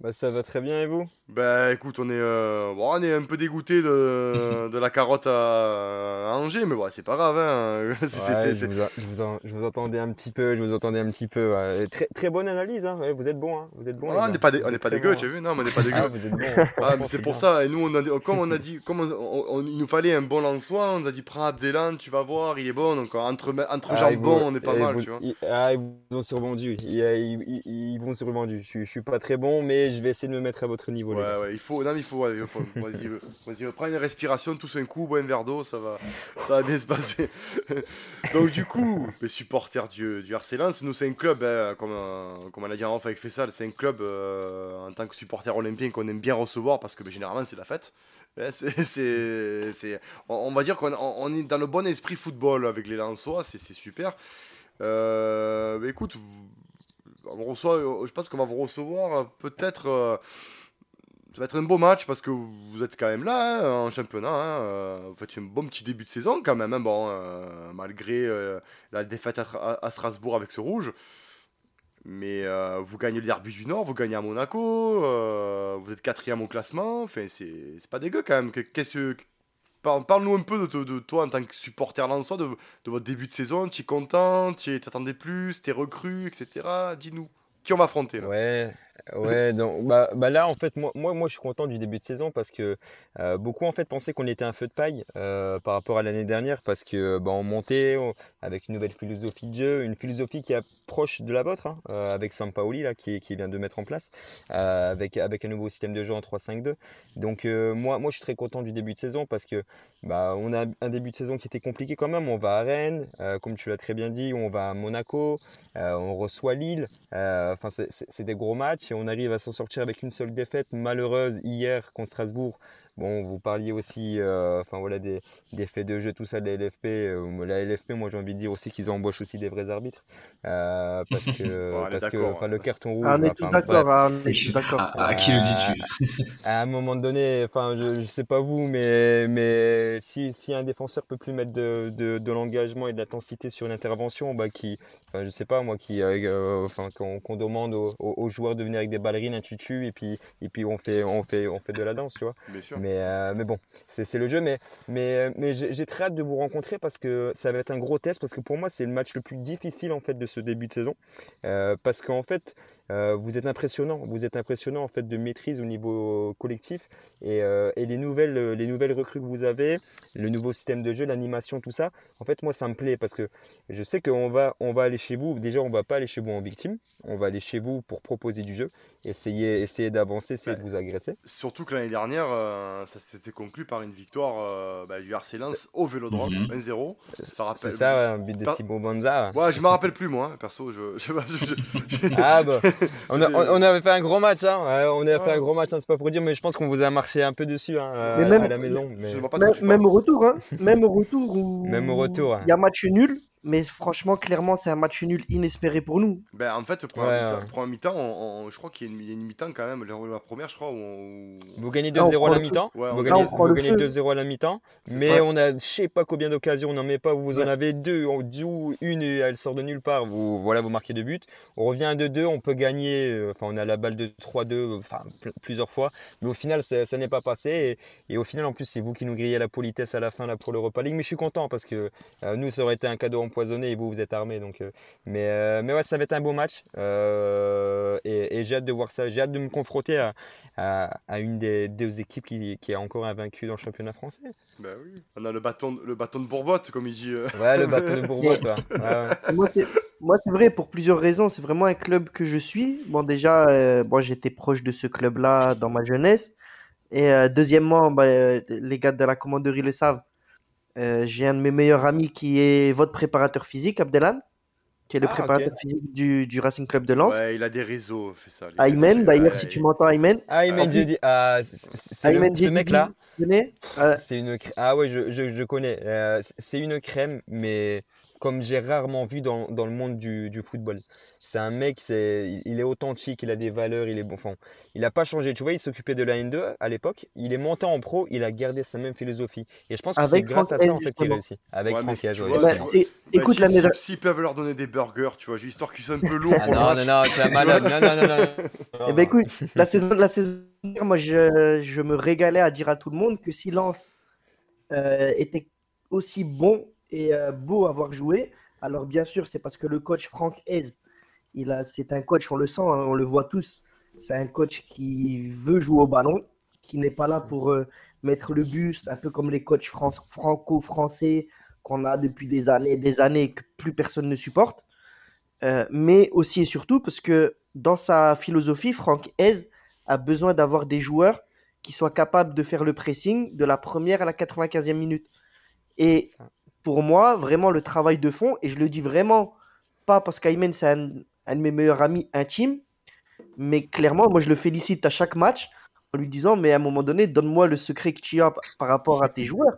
Bah, ça va très bien et vous? Bah écoute, on est, euh, bon, on est un peu dégoûté de, de la carotte à, Angers, mais bon, c'est pas grave. Hein. je, vous je, vous entendais un petit peu, je vous entendais un petit peu. Très, très bonne analyse, hein. vous êtes bon. Hein. Vous êtes bon on n'est pas, on est pas dégueu, tu as vu? Non, mais on n'est pas dégueu. Ah, vous êtes bon, ah, c'est pour ça, et nous, on a, comme on a dit, comme on, il nous fallait un bon lançois, on a dit prends Abdelan, tu vas voir, il est bon. Donc entre, entre ah, jambons, on est pas mal, tu vois. Ils, ah, ils vont survendu. Ils, ils, ils, vont survendu. Je, je suis pas très bon, mais je vais essayer de me mettre à votre niveau. Ouais, ouais, il faut, non, il faut, vas-y, vas prends une respiration, tous un coup, bois un verre d'eau, ça va, ça va bien se passer. Donc, du coup, les supporters du, du RC Lens, nous, c'est un club, hein, comme, euh, comme on a dit en off avec Fessal, c'est un club euh, en tant que supporter olympien qu'on aime bien recevoir parce que ben, généralement, c'est la fête. C'est, on, va dire qu'on on est dans le bon esprit football avec les Lensois, c'est, super. Euh, écoute, on reçoit, euh, je pense qu'on va vous recevoir euh, peut-être. Euh, ça va être un beau match parce que vous êtes quand même là hein, en championnat. Hein, vous faites un bon petit début de saison quand même. Hein, bon, malgré la défaite à, Strasbourg avec ce rouge. Mais vous gagnez le derby du Nord, vous gagnez à Monaco, vous êtes quatrième au classement. Enfin, c'est pas dégueu quand même. Qu'est-ce que Parle-nous un peu de, toi en tant que supporter soi, de, de votre début de saison. Tu es content Tu t'attendais plus Tu es recru, etc. Dis-nous. Qui on va affronter là? Ouais, donc bah, bah, là en fait moi, moi moi je suis content du début de saison parce que euh, beaucoup en fait pensaient qu'on était un feu de paille euh, par rapport à l'année dernière parce que bah, on montait avec une nouvelle philosophie de jeu, une philosophie qui est proche de la vôtre hein, euh, avec Sampaoli là qui, qui vient de mettre en place avec avec un nouveau système de jeu en 3-5-2. Donc moi moi je suis très content du début de saison parce que bah on a un début de saison qui était compliqué quand même. On va à Rennes, comme tu l'as très bien dit, on va à Monaco, on reçoit Lille. Enfin c'est des gros matchs et on arrive à s'en sortir avec une seule défaite malheureuse hier contre Strasbourg. Bon, vous parliez aussi, euh, enfin voilà, des, des faits de jeu, tout ça de la LFP. euh, la LFP, moi j'ai envie de dire aussi qu'ils embauchent aussi des vrais arbitres. Euh, parce que, Bon, parce que ouais. le carton rouge, Ah, on est enfin, tous d'accord. on est tous d'accord. À, à qui le dis-tu? À un moment donné, enfin, je, je sais pas vous, mais, mais si, si un défenseur peut plus mettre de, de, de l'engagement et de l'intensité sur une intervention, bah, qui, enfin, je sais pas moi, qui, euh, enfin, qu'on qu'on demande aux, aux- aux joueurs de venir avec des ballerines, un tutu, et puis, et puis on fait, on fait, on fait de la danse, tu vois. Bien sûr. Mais, euh, mais bon, c'est le jeu. Mais, j'ai j'ai très hâte de vous rencontrer parce que ça va être un gros test. Parce que pour moi, c'est le match le plus difficile en fait de ce début de saison. Euh, parce qu'en fait, euh, vous êtes impressionnant. Vous êtes impressionnant en fait de maîtrise au niveau collectif. Et, euh, et les, nouvelles, les nouvelles recrues que vous avez, le nouveau système de jeu, l'animation, tout ça, en fait, moi, ça me plaît parce que je sais qu'on va, on va aller chez vous. Déjà, on va pas aller chez vous en victime. On va aller chez vous pour proposer du jeu, essayer, essayer d'avancer, essayer de vous agresser. Surtout que l'année dernière, euh, ça s'était conclu par une victoire euh, bah, du RC Lens au Vélodrome, Mhm. 1-0. Ça rappelle. C'est ça, un but de Thibaut Banza. Ouais, je me rappelle plus moi, hein, perso. Je, je, je- je- Ah bah, on, a- on- on avait fait un gros match, hein. on avait fait Ouais. un gros match, hein, c'est pas pour dire, mais je pense qu'on vous a marché un peu dessus hein, euh, Mais à, même- à la maison. mais- pas Même, au retour, hein. Même au retour où Même au retour, il y a match nul, mais franchement, clairement, c'est un match nul inespéré pour nous. Ben, en fait, pour Ouais, un mi-temps, ouais. je crois qu'il y a une, mi-temps quand même, la, la première, je crois. Où on- Vous gagnez Là, on 2-0 à la mi-temps. Ouais, vous gagnez, gagnez feu. 2-0 à la mi-temps, mais ça. on a je sais pas combien d'occasions, on n'en met pas, vous en avez deux, on- d'où une et elle sort de nulle part, vous, voilà, vous marquez deux buts, on revient à 2-2, on peut gagner, euh, enfin on a la balle de 3-2, enfin pl- plusieurs fois, mais au final ça, ça n'est pas passé, et, et au final en plus c'est vous qui nous grillez la politesse à la fin là pour l'Europa League, mais je suis content parce que euh, nous ça aurait été un cadeau empoisonné et vous vous êtes armés, donc, euh, mais, euh, mais ouais ça va être un beau match, euh, et, et j'ai hâte de voir ça, j'ai hâte de me confronter à, à, à une des deux équipes qui, qui est encore invaincue dans le championnat français. Ben oui. On a le bâton, le bâton de Bourbotte, comme il dit. euh. Ouais, le bateau de. Ouais, ouais. Moi, c'est- vrai pour plusieurs raisons. C'est vraiment un club que je suis. Bon, déjà, euh, moi, j'étais proche de ce club-là dans ma jeunesse. Et euh, deuxièmement, bah, euh, les gars de la commanderie le savent. Euh, j'ai un de mes meilleurs amis qui est votre préparateur physique, Abdelan, qui est le Ah, préparateur physique du, du Racing Club de Lens. Ouais, il a des réseaux, fait ça. Aymen, d'ailleurs, Ouais, si tu m'entends, Aymen. Ah, Aymen ah, le- Aymen ce mec-là, tu connais? Euh, c'est une crème. Ah ouais, je, je, je connais. Euh, c'est une crème, mais comme j'ai rarement vu dans, dans le monde du, du football. C'est un mec, c'est, il, il est authentique, il a des valeurs, il est bon. Enfin, il n'a pas changé. Tu vois, il s'occupait de la N2 à l'époque. Il est monté en pro, il a gardé sa même philosophie. Et je pense que c'est Avec grâce à ça en fait qu'il réussit. Avec Ouais, Franck si vois, justement. et- Bah, écoute, si- S'ils peuvent leur donner des burgers, tu vois, histoire qu'ils soient un peu lourds Ah pour le non, match. non, non, c'est un malade. Non, non, non, non. non. Eh ben écoute, la saison, la saison moi je, je me régalais à dire à tout le monde que si Lens euh, était aussi bon et euh, beau à voir jouer, alors bien sûr c'est parce que le coach Franck Hez, il a, c'est un coach, on le sent, hein, on le voit tous, c'est un coach qui veut jouer au ballon, qui n'est pas là pour euh, mettre le buste, un peu comme les coachs fran- franco-français qu'on a depuis des années et des années et que plus personne ne supporte. Euh, mais aussi et surtout parce que dans sa philosophie, Franck Hez a besoin d'avoir des joueurs qui soient capables de faire le pressing de la première à la 95e minute. Et. Pour moi, vraiment le travail de fond, et je le dis vraiment pas parce qu'Aymen c'est un, un de mes meilleurs amis intimes, mais clairement, moi je le félicite à chaque match en lui disant, mais à un moment donné, donne-moi le secret que tu as par rapport à tes joueurs.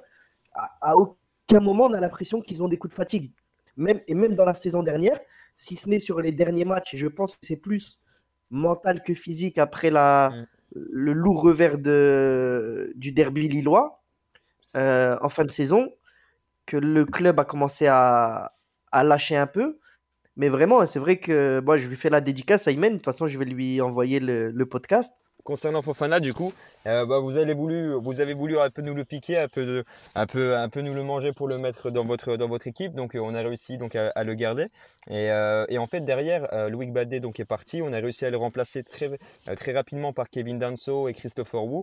À, à aucun moment on a l'impression qu'ils ont des coups de fatigue. Même, et même dans la saison dernière, si ce n'est sur les derniers matchs, et je pense que c'est plus mental que physique après la, Mm. le lourd revers de, du derby lillois euh, en fin de saison, que le club a commencé à, à lâcher un peu. Mais vraiment, c'est vrai que moi, je lui fais la dédicace à Imen. De toute façon, je vais lui envoyer le, le podcast. Concernant Fofana, du coup, euh, bah, vous, avez voulu, vous avez voulu un peu nous le piquer, un peu, un peu, un peu nous le manger pour le mettre dans votre, dans votre équipe. Donc, euh, on a réussi donc, à, le garder. Et, euh, et en fait, derrière, euh, Loïc Badet donc, est parti. On a réussi à le remplacer très, très rapidement par Kevin Danso et Christopher Wu,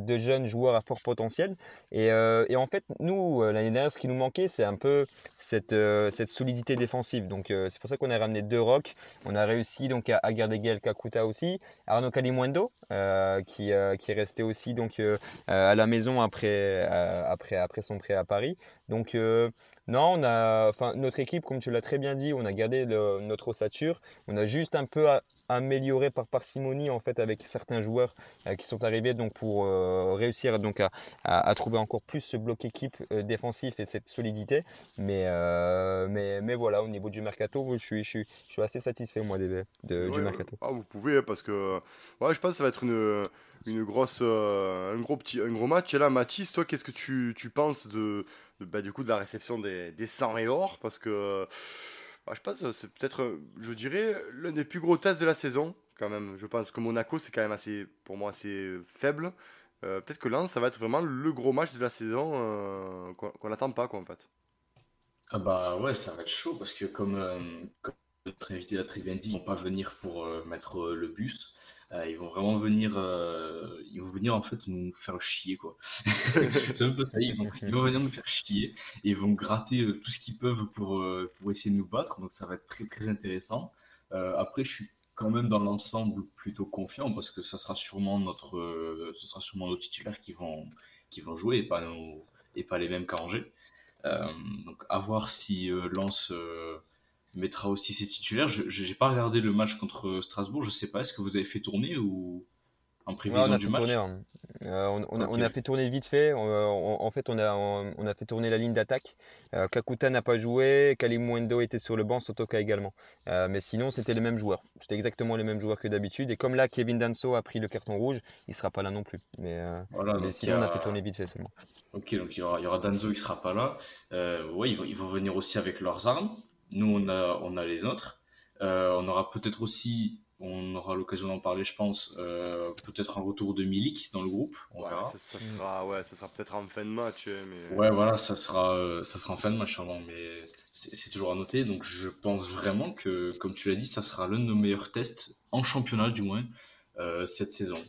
deux jeunes joueurs à fort potentiel. Et, en fait, nous, l'année dernière, ce qui nous manquait, c'est un peu cette, cette solidité défensive. Donc, c'est pour ça qu'on a ramené deux rocks. On a réussi donc, à, garder Gaël Kakuta aussi. Arnaud Calimundo, euh, qui, euh, qui est resté aussi donc, euh, à la maison après, après, après son prêt à Paris. Donc, non, on a, notre équipe, comme tu l'as très bien dit, on a gardé notre ossature. On a juste un peu a- amélioré par parcimonie en fait avec certains joueurs euh, qui sont arrivés donc pour euh, réussir donc à, à- à trouver encore plus ce bloc équipe euh, défensif et cette solidité. Mais, mais, mais voilà, au niveau du mercato, je suis, je suis, je suis assez satisfait moi des- de- du mercato. ah, vous pouvez, hein, parce que ouais, je pense que ça va être une, une grosse, euh, un, gros petit, un gros match. Et là, Mathis, toi, qu'est-ce que tu, tu penses de, de- bah, du coup, de la réception des, des 100 et or Parce que bah, je pense que c'est peut-être, euh, je dirais, l'un des plus gros tests de la saison, quand même. Je pense que Monaco, c'est quand même assez, pour moi, assez faible. Euh, peut-être que Lens, ça va être vraiment le gros match de la saison euh, qu'on n'attend pas, quoi, en fait. Ah bah ouais, ça va être chaud parce que comme, euh, comme l'a dit, ils vont pas venir pour euh, mettre euh, le bus. Euh, ils vont vraiment venir, euh, ils vont venir en fait nous faire chier quoi. C'est un peu ça, ils vont, ils vont venir nous faire chier et ils vont gratter euh, tout ce qu'ils peuvent pour, pour essayer de nous battre. Donc ça va être très très intéressant. Après, je suis quand même dans l'ensemble plutôt confiant parce que ça sera sûrement notre, ce sera sûrement nos titulaires qui vont, qui vont jouer et pas nos, et pas les mêmes qu'Angers. Euh, donc à voir si euh, Lens euh, mettra aussi ses titulaires. Je n'ai pas regardé le match contre Strasbourg, je sais pas, est-ce que vous avez fait tourner ou en Ouais, prévision on a du fait match tourner, hein. Euh, on, on a, Ok. on a fait tourner vite fait. On- en fait, on a, on, on a fait tourner la ligne d'attaque. Euh, Kakuta n'a pas joué, Kalimundo était sur le banc, Sotoka également. Euh, mais sinon, c'était les mêmes joueurs. C'était exactement les mêmes joueurs que d'habitude. Et comme là, Kevin Danso a pris le carton rouge, il sera pas là non plus. Mais, euh, Voilà, mais sinon, on a- fait tourner vite fait seulement. Ok, donc il y aura, il y aura Danzo qui sera pas là. Euh, ouais, ils vont, ils vont venir aussi avec leurs armes. Nous, on a, on a les nôtres. Euh, on aura peut-être aussi, on aura l'occasion d'en parler, je pense, euh, peut-être un retour de Milik dans le groupe. On Ouais, verra. ça, ça sera, ouais, ça sera peut-être en fin de match. hein, Mais... Ouais, voilà, ça sera, euh, ça sera en fin de match avant, mais c'est toujours à noter. Donc je pense vraiment que, comme tu l'as dit, ça sera l'un de nos meilleurs tests, en championnat du moins, euh, cette saison.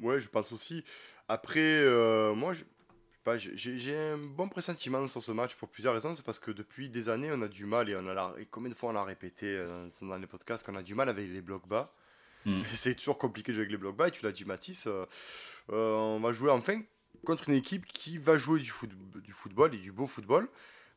Ouais, je pense aussi. Après, euh, moi, je, pas, j'ai- un bon pressentiment sur ce match pour plusieurs raisons. C'est parce que depuis des années, on a du mal, et, on a la- et combien de fois on l'a répété euh, dans les podcasts, qu'on a du mal avec les blocs bas. Mm. Et C'est toujours compliqué de jouer avec les blocs bas, et tu l'as dit, Mathis. euh, euh, on va jouer enfin contre une équipe qui va jouer du, foot, du football et du beau football.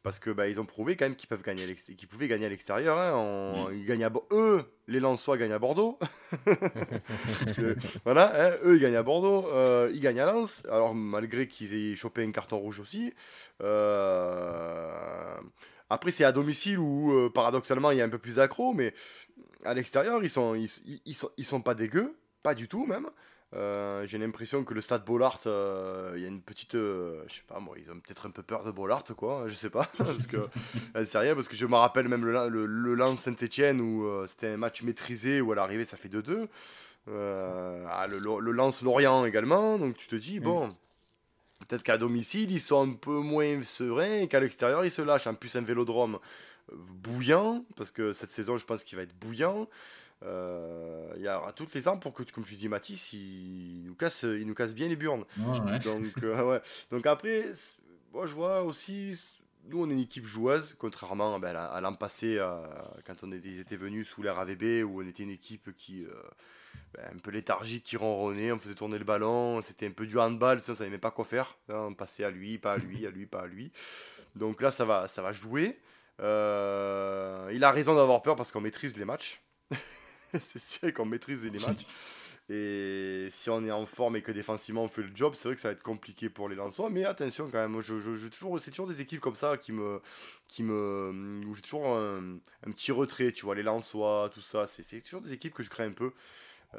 Parce que bah, ils ont prouvé quand même qu'ils peuvent gagner qu'ils pouvaient gagner à l'extérieur. hein, en- Ils gagnent à eux, les Lensois gagnent à Bordeaux. Voilà, hein, eux ils gagnent à Bordeaux, euh, ils gagnent à Lens. Alors malgré qu'ils aient chopé un carton rouge aussi. Euh, Après c'est à domicile où euh, paradoxalement il y a un peu plus d'accro, mais à l'extérieur ils sont ils sont ils sont pas dégueux, pas du tout même. Euh, J'ai l'impression que le stade Bollard, euh, il y a une petite, euh, je sais pas moi, ils ont peut-être un peu peur de Bollard quoi, je sais pas, parce que euh, c'est rien parce que je me rappelle même le, le, le Lens Saint-Etienne où c'était un match maîtrisé où à l'arrivée ça fait 2-2. Euh, ah, le, le Lens Lorient également, donc tu te dis bon, peut-être qu'à domicile ils sont un peu moins sereins et qu'à l'extérieur ils se lâchent. En plus un vélodrome bouillant parce que cette saison je pense qu'il va être bouillant. Euh, Il y aura toutes les armes pour que, comme tu dis Mathis, il nous casse, il nous casse bien les burnes. Ouais, ouais. Donc, euh, ouais. Donc après, moi je vois aussi, nous on est une équipe joueuse, contrairement ben, à, l'an passé, euh, quand on était, ils étaient venus sous l'ère AVB, où on était une équipe qui, euh, ben, un peu léthargique, qui ronronnait, on faisait tourner le ballon, c'était un peu du handball, ça, on savait même pas quoi faire, hein, on passait à lui, pas à lui, à lui, pas à lui. Donc là ça va, ça va jouer. Euh, il a raison d'avoir peur parce qu'on maîtrise les matchs. c'est sûr qu'on maîtrise les matchs. Et si on est en forme et que défensivement on fait le job, c'est vrai que ça va être compliqué pour les Lensois. Mais attention quand même, je, je, je- toujours, c'est toujours des équipes comme ça qui me, qui me, où j'ai toujours un, un petit retrait. Tu vois, les Lensois, tout ça, c'est c'est toujours des équipes que je crains un peu,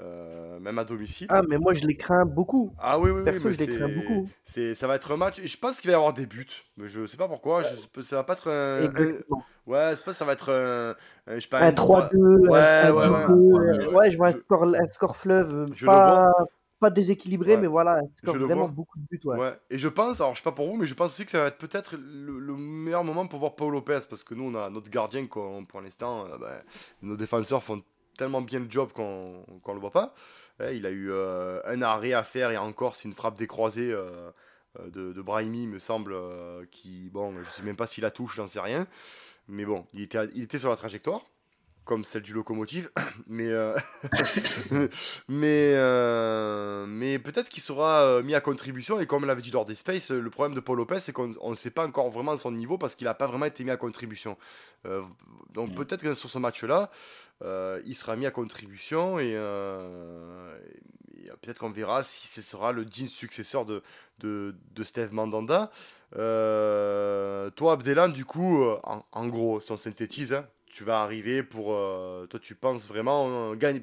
euh, même à domicile. Ah, mais moi, je les crains beaucoup. Ah oui, oui, oui. Perso, mais je les crains beaucoup. Ça va être un match. Et je pense qu'il va y avoir des buts. Mais je sais pas pourquoi. Je, ça va pas être un. un- Exactement. ouais, c'est pas ça va être un. un- je sais pas, Un un 3-2, Ouais, un ouais, 2-2, ouais. ouais, je vois un Je- score, un score fleuve, le pas, pas déséquilibré, mais voilà, un score vraiment vois. beaucoup de buts. Ouais. Et je pense, alors je sais pas pour vous, mais je pense aussi que ça va être peut-être le, le meilleur moment pour voir Paul Lopez parce que nous on a notre gardien qu'on- pour l'instant, euh, ben, nos défenseurs font tellement bien le job qu'on qu'on le voit pas. Ouais, il a eu euh, un arrêt à faire et encore c'est une frappe décroisée euh, euh, de, de Brahimi me semble euh, qui bon je sais même pas s'il la touche j'en sais rien mais bon il était, il était sur la trajectoire comme celle du locomotive, mais mais mais peut-être qu'il sera mis à contribution et comme l'avait dit lors des Space, le problème de Paul Lopez c'est qu'on ne sait pas encore vraiment son niveau parce qu'il n'a pas vraiment été mis à contribution. donc Mm. peut-être que sur ce match-là, il sera mis à contribution et, et peut-être qu'on verra si ce sera le digne successeur de de, Steve Mandanda. toi Abdelan, du coup, en, gros, si on synthétise. hein, tu vas arriver pour. euh, toi, tu penses vraiment euh, gagner,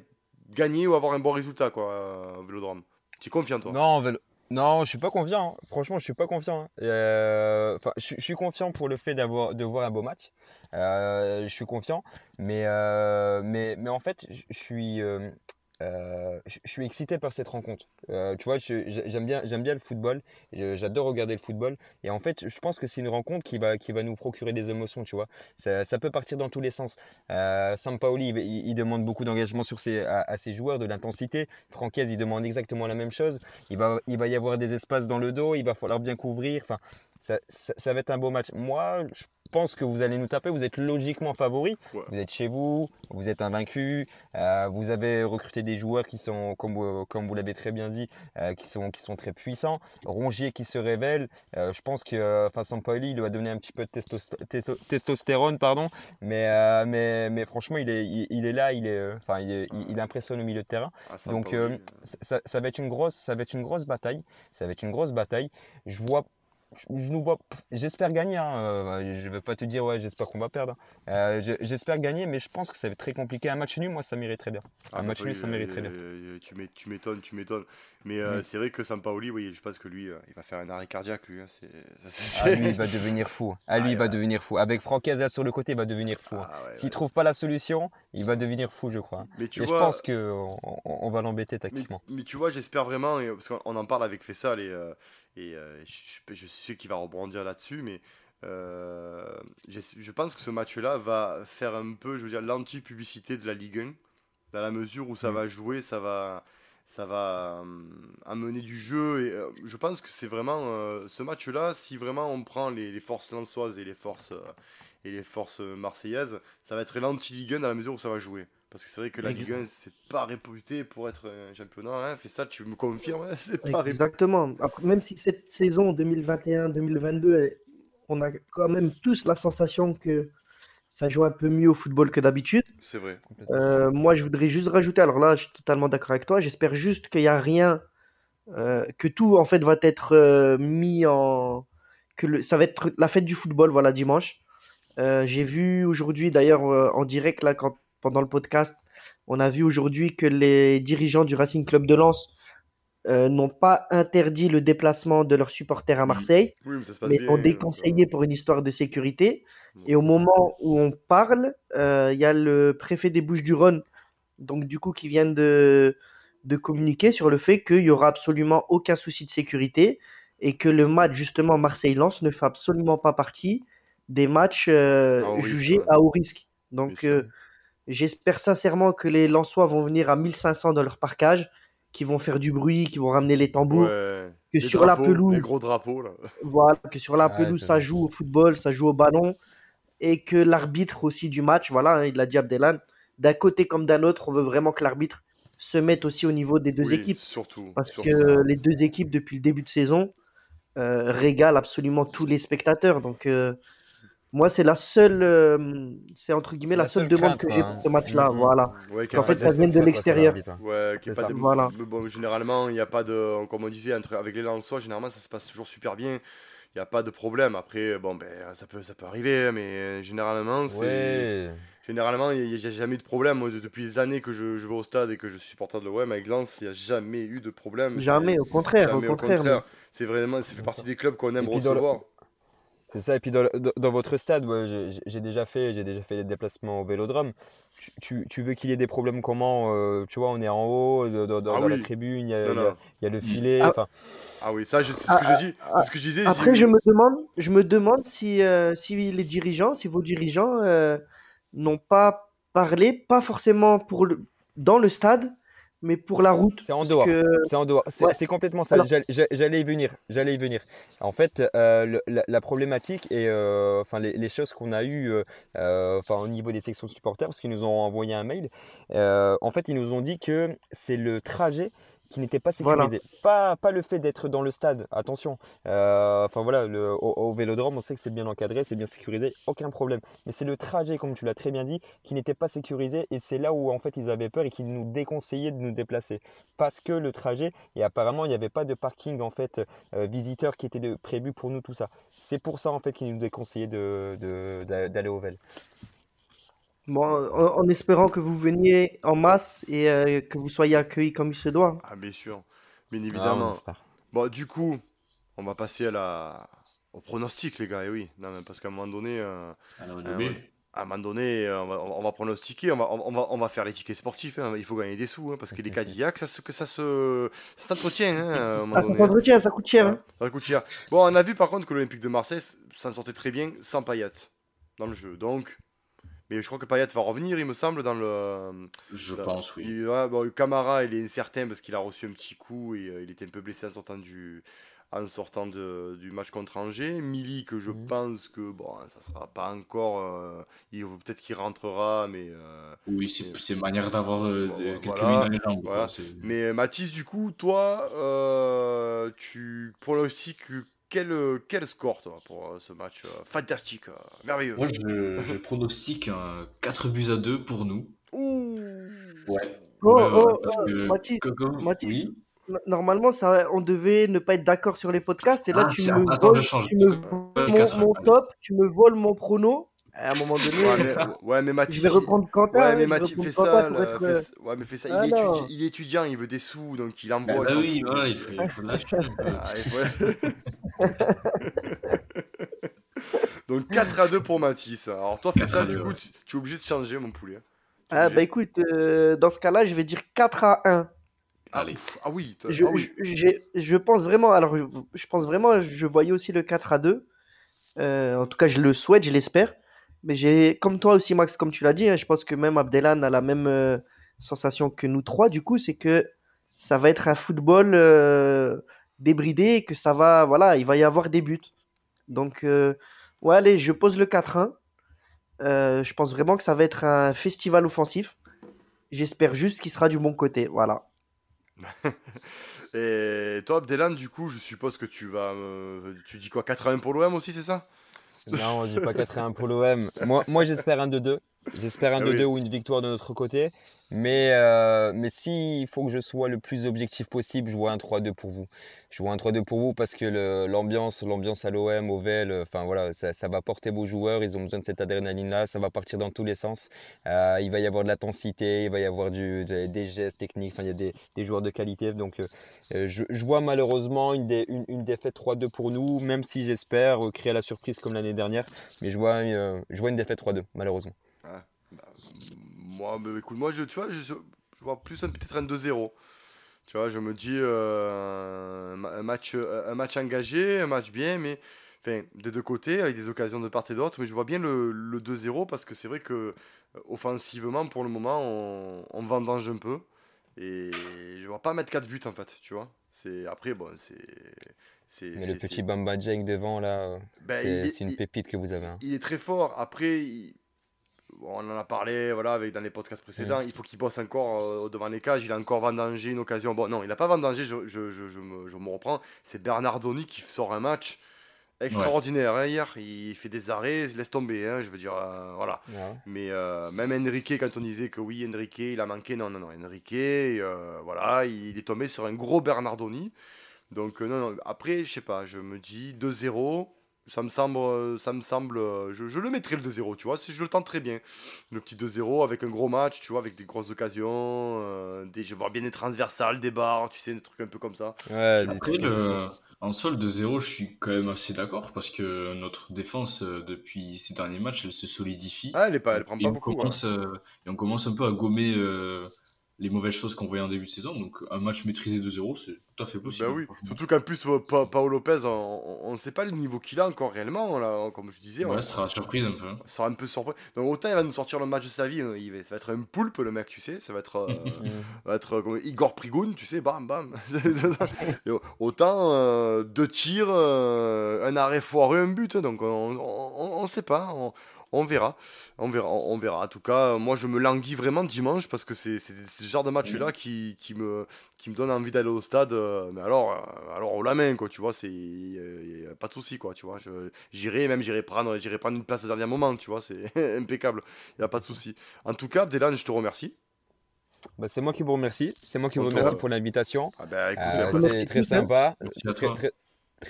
gagner ou avoir un bon résultat, quoi, euh, au vélodrome? Tu es confiant, toi? Non, en vélo- non, je suis pas confiant. hein. Franchement, je suis pas confiant. hein. Euh, je, suis confiant pour le fait d'avoir de voir un beau match. Euh, je suis confiant, mais euh, mais mais en fait, je suis euh, je, suis excité par cette rencontre. Euh, tu vois, j'aime bien j'aime bien le football. J'adore regarder le football. Et en fait, je pense que c'est une rencontre qui va qui va nous procurer des émotions. Tu vois, ça, peut partir dans tous les sens. Euh, Sampaoli, il, demande beaucoup d'engagement sur ses à, ses joueurs, de l'intensité. Francaise, il demande exactement la même chose. Il va, il va y avoir des espaces dans le dos, il va falloir bien couvrir. Enfin, ça, ça, ça va être un beau match. Moi, je pense que vous allez nous taper. Vous êtes logiquement favori. Ouais. Vous êtes chez vous, vous êtes invaincu. euh, vous avez recruté des joueurs qui sont, comme vous, comme vous l'avez très bien dit, euh, qui, sont, qui sont très puissants. Rongier qui se révèle. Euh, je pense que euh, face à Pauli, il doit donner un petit peu de testos- testo- testostérone, pardon. Mais, euh, mais, mais franchement, il est, il, il est là, il, est, euh, enfin, il, est- il- il impressionne au milieu de terrain Ah, ça donc euh, ça- ça va être une grosse, ça va être une grosse bataille. Ça va être une grosse bataille. Je vois, je, nous vois. J'espère gagner. Hein. euh, Je vais pas te dire ouais, j'espère qu'on va perdre. Euh, je- j'espère gagner, mais je pense que ça va être très compliqué. Un match nul, moi, ça m'irait très bien. Ah, un match nul, ça mérite très bien. euh, tu m'é- tu m'étonnes, tu m'étonnes. Mais euh, Oui. c'est vrai que Sampaoli, oui, je pense que lui, euh, il va faire un arrêt cardiaque, lui. hein, Ah, lui, il va devenir fou. Ah, lui, Ah, il va ouais. devenir fou. Avec Francaise sur le côté, il va devenir fou. hein. Ah, ouais, S'il ouais. trouve pas la solution, il va devenir fou, je crois. Mais tu Et vois, je pense que on, va l'embêter tactiquement. mais tu vois, j'espère vraiment, parce qu'on on en parle avec Fessal, et, euh, et euh, je, je sais qu'il va rebondir là-dessus, mais euh, je pense que ce match-là va faire un peu, je veux dire, l'anti-publicité de la Ligue 1, dans la mesure où ça Mm. va jouer, ça va, ça va euh, amener du jeu, et euh, je pense que c'est vraiment euh, ce match-là, si vraiment on prend les, les forces lensoises et les forces, euh, et les forces marseillaises, ça va être l'anti-Ligue 1 dans la mesure où ça va jouer. Parce que c'est vrai que la Ligue 1, c'est pas réputé pour être un championnat. Hein. Fais ça, tu me confirmes, hein, c'est pas réputé. Exactement. Après, même si cette saison 2021-2022, elle- on a quand même tous la sensation que ça joue un peu mieux au football que d'habitude. C'est vrai. Euh, moi, je voudrais juste rajouter, alors là, je suis totalement d'accord avec toi, j'espère juste qu'il n'y a rien, euh, que tout en fait va être euh, mis en... que le- ça va être la fête du football, voilà, dimanche. Euh, J'ai vu aujourd'hui, d'ailleurs, euh, en direct, là, quand, pendant le podcast, on a vu aujourd'hui que les dirigeants du Racing Club de Lens euh, n'ont pas interdit le déplacement de leurs supporters à Marseille, Oui, mais ça se passe mais bien. ont donc, déconseillé pour une histoire de sécurité. Et au moment où on parle, euh, il y a le préfet des Bouches-du-Rhône, donc du coup, qui vient de, de communiquer sur le fait qu'il y aura absolument aucun souci de sécurité et que le match, justement, Marseille-Lens ne fait absolument pas partie des matchs euh, jugés à haut risque. Donc. J'espère sincèrement que les Lensois vont venir à 1500 dans leur parcage, qui vont faire du bruit, qui vont ramener les tambours, Ouais. que Les sur drapeaux, pelouse, Les gros drapeaux, là. voilà, que sur la Ouais, pelouse, ça joue au football, ça joue au ballon, et que l'arbitre aussi du match, voilà, hein, il l'a dit Abdelan, d'un côté comme d'un autre, on veut vraiment que l'arbitre se mette aussi au niveau des deux Oui, équipes. Surtout. Parce surtout. que les deux équipes, depuis le début de saison, euh, régalent absolument tous les spectateurs. Donc, euh, moi, c'est la seule, euh, c'est entre guillemets la, La seule seule demande crainte, que j'ai hein. pour ce match-là. Mhm. Voilà. Ouais, qu'il y En a fait, ça vient de l'extérieur. Ouais, pas de... Voilà. Mais Bon, généralement, il n'y a pas de. Comme on disait, entre... avec les Lensois, généralement, ça se passe toujours super bien. Il n'y a pas de problème. Après, bon, ben, ça peut, ça peut arriver, hein, mais euh, généralement, c'est. Ouais. Généralement, il n'y a, jamais eu de problème. Moi, depuis des années que je, je vais au stade et que je suis supporter de l'OM avec Lens, il n'y a jamais eu de problème. Jamais, au contraire, jamais, au contraire. C'est vraiment, ça fait partie des clubs qu'on aime recevoir. C'est ça, et puis dans, le- dans- dans votre stade, ouais, j'ai- déjà fait, j'ai déjà fait des déplacements au vélodrome. Tu, tu- tu veux qu'il y ait des problèmes comment euh, Tu vois, on est en haut, de- Ah dans la tribune, il y a, y y le filet. Ah. enfin, Ah oui, ça, je- c'est ce Ah, que je dis. ah, C'est ce que je disais. Après, je me demande, je me demande si, euh, si les dirigeants, si vos dirigeants euh, n'ont pas parlé, pas forcément pour le, dans le stade, mais pour la route. C'est en dehors. que- C'est en dehors. C'est Ouais. complètement ça. J'allais y venir. J'allais y venir. En fait, euh, le- la, la problématique et euh, enfin les, les choses qu'on a eues euh, enfin au niveau des sections de supporters, parce qu'ils nous ont envoyé un mail. en fait, ils nous ont dit que c'est le trajet qui n'était pas Voilà. sécurisé. Pas, pas le fait d'être dans le stade. Attention. Euh, Enfin voilà, le, au, au Vélodrome, on sait que c'est bien encadré, c'est bien sécurisé, aucun problème. Mais c'est le trajet, comme tu l'as très bien dit, qui n'était pas sécurisé et c'est là où en fait ils avaient peur et qu'ils nous déconseillaient de nous déplacer parce que le trajet et apparemment il n'y avait pas de parking en fait euh, visiteur qui était de- prévu pour nous tout ça. C'est pour ça en fait qu'ils nous déconseillaient de, de- d'a- d'aller au Vel. Bon, en, en espérant que vous veniez en masse et euh, que vous soyez accueillis comme il se doit. Ah, bien sûr. Bien Ah, évidemment. Bon, du coup, on va passer à la... au pronostic, les gars. Et oui, non, mais parce qu'à un moment donné, euh, Alors, ouais. à un moment donné, euh, on va, on va pronostiquer, on va, on va, on va faire les tickets sportifs. hein. Il faut gagner des sous, hein, parce que les Cadillacs, ça, se- que ça se, ça s'entretient. Hein, Ah, ça ça coûte cher. hein. Ça coûte cher. Bon, on a vu par contre que l'Olympique de Marseille s'en sortait très bien sans Payet dans le jeu. Donc, mais je crois que Payet va revenir, il me semble, dans le. Je dans- pense, oui. il- ouais, bon, Camara, il est incertain parce qu'il a reçu un petit coup et euh, il était un peu blessé en sortant du, en sortant de- du match contre Angers. Milik, que je Mhm. pense que bon, ça sera pas encore. euh, il peut-être qu'il rentrera, mais. euh, Oui, c'est c'est une manière d'avoir euh, quelques minutes dans les jambes. Voilà. Mais Mathis, du coup, toi, euh, tu pronostiques quel, quel score toi, pour euh, ce match euh, fantastique, euh, merveilleux? Moi, je, je pronostique un 4 buts à 2 pour nous. Ouh. Ouais. Oh, Ouais, ouais, oh, parce oh, que- Mathis, que- comme- Mathis, oui. no- normalement, ça, on devait ne pas être d'accord sur les podcasts et là, Ah, tu me attends, voles, je change. tu me Ouais, voles mon, mon top, tu me voles mon prono. À un moment donné, Ouais, mais, ouais, mais Mathis. je vais reprendre Quentin. Ouais, mais Mathis, fais ça, là, être, euh, Ouais, mais fais ça. Ah, il, est non. étudi- il est étudiant, il veut des sous, donc il Bah, envoie. bah s'en oui, voilà, il faut, il faut lâcher. Ah, il faut- donc 4 à 2 pour Mathis. Alors toi, fais 4 ça, du 2, coup, ouais. tu, tu es obligé de changer, mon poulet. Ah, bah écoute, euh, dans ce cas-là, je vais dire 4 à 1. Ah, Allez. pff, ah oui, Je, ah oui. je, j'ai- je pense vraiment, alors je, je pense vraiment, je voyais aussi le 4 à 2. Euh, en tout cas, je le souhaite, je l'espère. Mais j'ai, comme toi aussi, Max, comme tu l'as dit, hein, je pense que même Abdelan a la même euh, sensation que nous trois. Du coup, c'est que ça va être un football euh, débridé et que ça va, voilà, il va y avoir des buts. Donc, euh, ouais, allez, je pose le 4-1. Euh, je pense vraiment que ça va être un festival offensif. J'espère juste qu'il sera du bon côté. Voilà. Et toi, Abdelan, du coup, je suppose que tu vas. me- Tu dis quoi 4 à 1 pour l'OM aussi, c'est ça? Non, je dis pas 4 à 1 pour l'OM. Moi, moi j'espère un 2-2. J'espère un Ah 2-2 oui. ou une victoire de notre côté. Mais, euh, mais s'il faut que je sois le plus objectif possible, je vois un 3-2 pour vous. Je vois un 3-2 pour vous parce que l'ambiance, l'ambiance à l'OM, au VEL, euh, enfin voilà, ça, ça va porter vos joueurs. Ils ont besoin de cette adrénaline-là. Ça va partir dans tous les sens. Euh, il va y avoir de l'intensité, il va y avoir du, des, des gestes techniques. Enfin, il y a des, des joueurs de qualité. Donc, euh, je, je vois malheureusement une, dé- une, une défaite 3-2 pour nous, même si j'espère créer la surprise comme l'année dernière. Mais je vois, je vois une défaite 3-2, malheureusement. Bah, moi, bah, écoute, moi, je, tu vois, je, je vois plus un- peut-être un 2-0. Tu vois, je me dis euh, un ma- un match, un match engagé, un match bien, mais enfin, des deux côtés, avec des occasions de part et d'autre. Mais je vois bien le, le 2-0 parce que c'est vrai que euh, offensivement, pour le moment, on, on vendange un peu. Et je vois pas mettre 4 buts en fait, tu vois. C'est après bon, c'est c'est Mais c'est- le petit Bamba Jake devant, là, Ben, c'est il est- c'est une il- pépite que vous avez. hein. il est très fort. Après, il- on en a parlé voilà, avec, dans les podcasts précédents. Il faut qu'il bosse encore euh, devant les cages. Il a encore vendangé une occasion. Bon, non, il n'a pas vendangé, je, je, je, je me, je me reprends. C'est Bernardoni qui sort un match extraordinaire. hein, hier, il fait des arrêts, il laisse tomber. hein, je veux dire, euh, voilà. Ouais. Mais euh, même Enrique, quand on disait que oui, Enrique, il a manqué, non, non, non, Enrique, voilà, il est tombé sur un gros Bernardoni. Donc, non, non, après, je sais pas, je me dis 2-0, ça me semble, euh, ça me semble euh, je, je le mettrai le 2-0, tu vois, si je le tente très bien. Le petit 2-0 avec un gros match, tu vois, avec des grosses occasions, euh, des, je vois bien des transversales, des barres, tu sais, des trucs un peu comme ça. Ouais, Après, le... en soi, le 2-0, je suis quand même assez d'accord parce que notre défense, depuis ces derniers matchs, elle se solidifie. Ah, elle, est pas, elle prend et, pas on beaucoup. commence, euh, et on commence un peu à gommer euh, les mauvaises choses qu'on voyait en début de saison. Donc un match maîtrisé 2-0, c'est tout à fait possible. Oui, surtout qu'en plus, Paolo Lopez, on ne sait pas le niveau qu'il a encore réellement, là, comme je disais. Ouais, on, sera surprise un peu. Hein. sera un peu surpris. Donc autant il va nous sortir le match de sa vie, hein, il va, ça va être un poulpe le mec, tu sais, ça va être, euh, va être comme Igor Prigoun, tu sais, bam bam. autant euh, deux tirs, euh, un arrêt foireux, un but, donc on ne sait pas on verra. On verra, on verra. En tout cas, moi, je me languis vraiment dimanche parce que c'est ce genre de match-là qui, qui, me, qui me donne envie d'aller au stade. Euh, mais alors, euh, alors au la main, quoi, tu vois, c'est pas de souci, quoi, tu vois. J'irai, même j'irai prendre, prendre une place au dernier moment, tu vois, c'est impeccable. Il n'y a pas de souci. En tout cas, Dylan, je te remercie. Bah, c'est moi qui vous remercie. C'est moi qui vous remercie pour l'invitation. Ah bah, euh, c'est très sympa. Très, très,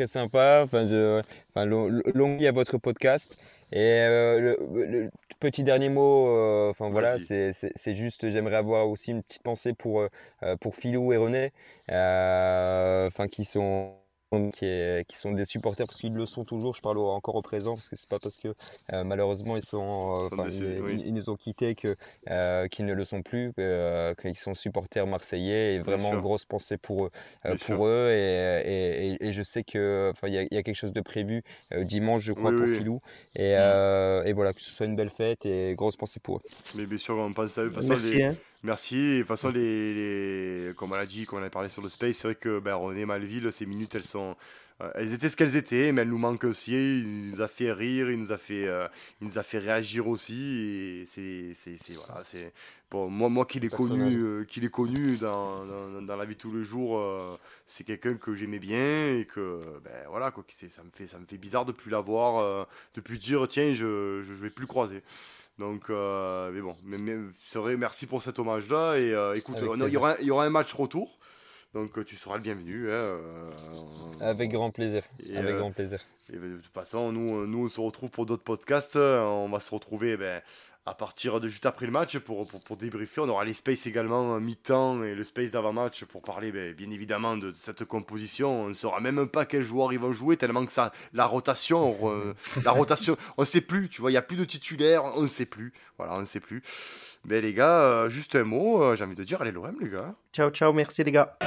sympa. Enfin, je, enfin, long vie à votre podcast. Et euh, le, petit dernier mot, euh, enfin voilà, c'est juste, j'aimerais avoir aussi une petite pensée pour, euh, pour Philou et René, enfin qui sont qui, qui, sont des supporters parce qu'ils le sont toujours. Je parle encore au présent parce que c'est pas parce que euh, malheureusement ils sont, euh, ils, nous ont quittés que euh, qu'ils ne le sont plus, qu'ils sont supporters marseillais et vraiment grosse pensée pour eux, pour eux et, et, et, je sais que enfin il y, y, a quelque chose de prévu dimanche je crois pour Philou et, mm. et, voilà que ce soit une belle fête et grosse pensée pour eux. Mais bien sûr on pense à eux. Merci. Hein. Merci. De toute façon, les, comme on l'a dit, comme on a parlé sur le space, c'est vrai que ben, René Malville, ces minutes, elles sont, euh, elles étaient ce qu'elles étaient, mais elles nous manquent aussi. Il nous a fait rire, il nous a fait, euh, il nous a fait réagir aussi. Et c'est, c'est, voilà, c'est pour moi, moi qui l'ai connu, euh, qui l'ai connu dans, dans, dans, la vie de tous les jours, c'est quelqu'un que j'aimais bien et que, ben voilà, quoi, ça me fait, ça me fait bizarre de plus l'avoir, de plus dire tiens, je, je, je vais plus croiser. Donc, euh, mais bon, mais, c'est vrai, merci pour cet hommage-là. Et euh, écoute, il y, aura, il y aura un match retour. Donc, tu seras le bienvenu. Hein, euh, Avec grand plaisir. Avec grand plaisir. Et, de toute façon, nous, nous, on se retrouve pour d'autres podcasts. On va se retrouver ben, à partir de juste après le match pour, pour, pour débriefer. On aura les spaces également mi-temps et le space d'avant-match pour parler ben, bien évidemment de cette composition. On ne saura même pas quels joueurs ils vont jouer tellement que ça, la rotation, la rotation, on ne sait plus. Tu vois, il n'y a plus de titulaires, on ne sait plus. Voilà, on ne sait plus. Mais les gars, euh, juste un mot, euh, j'ai envie de dire, allez l'OM les gars. Ciao, ciao, merci les gars.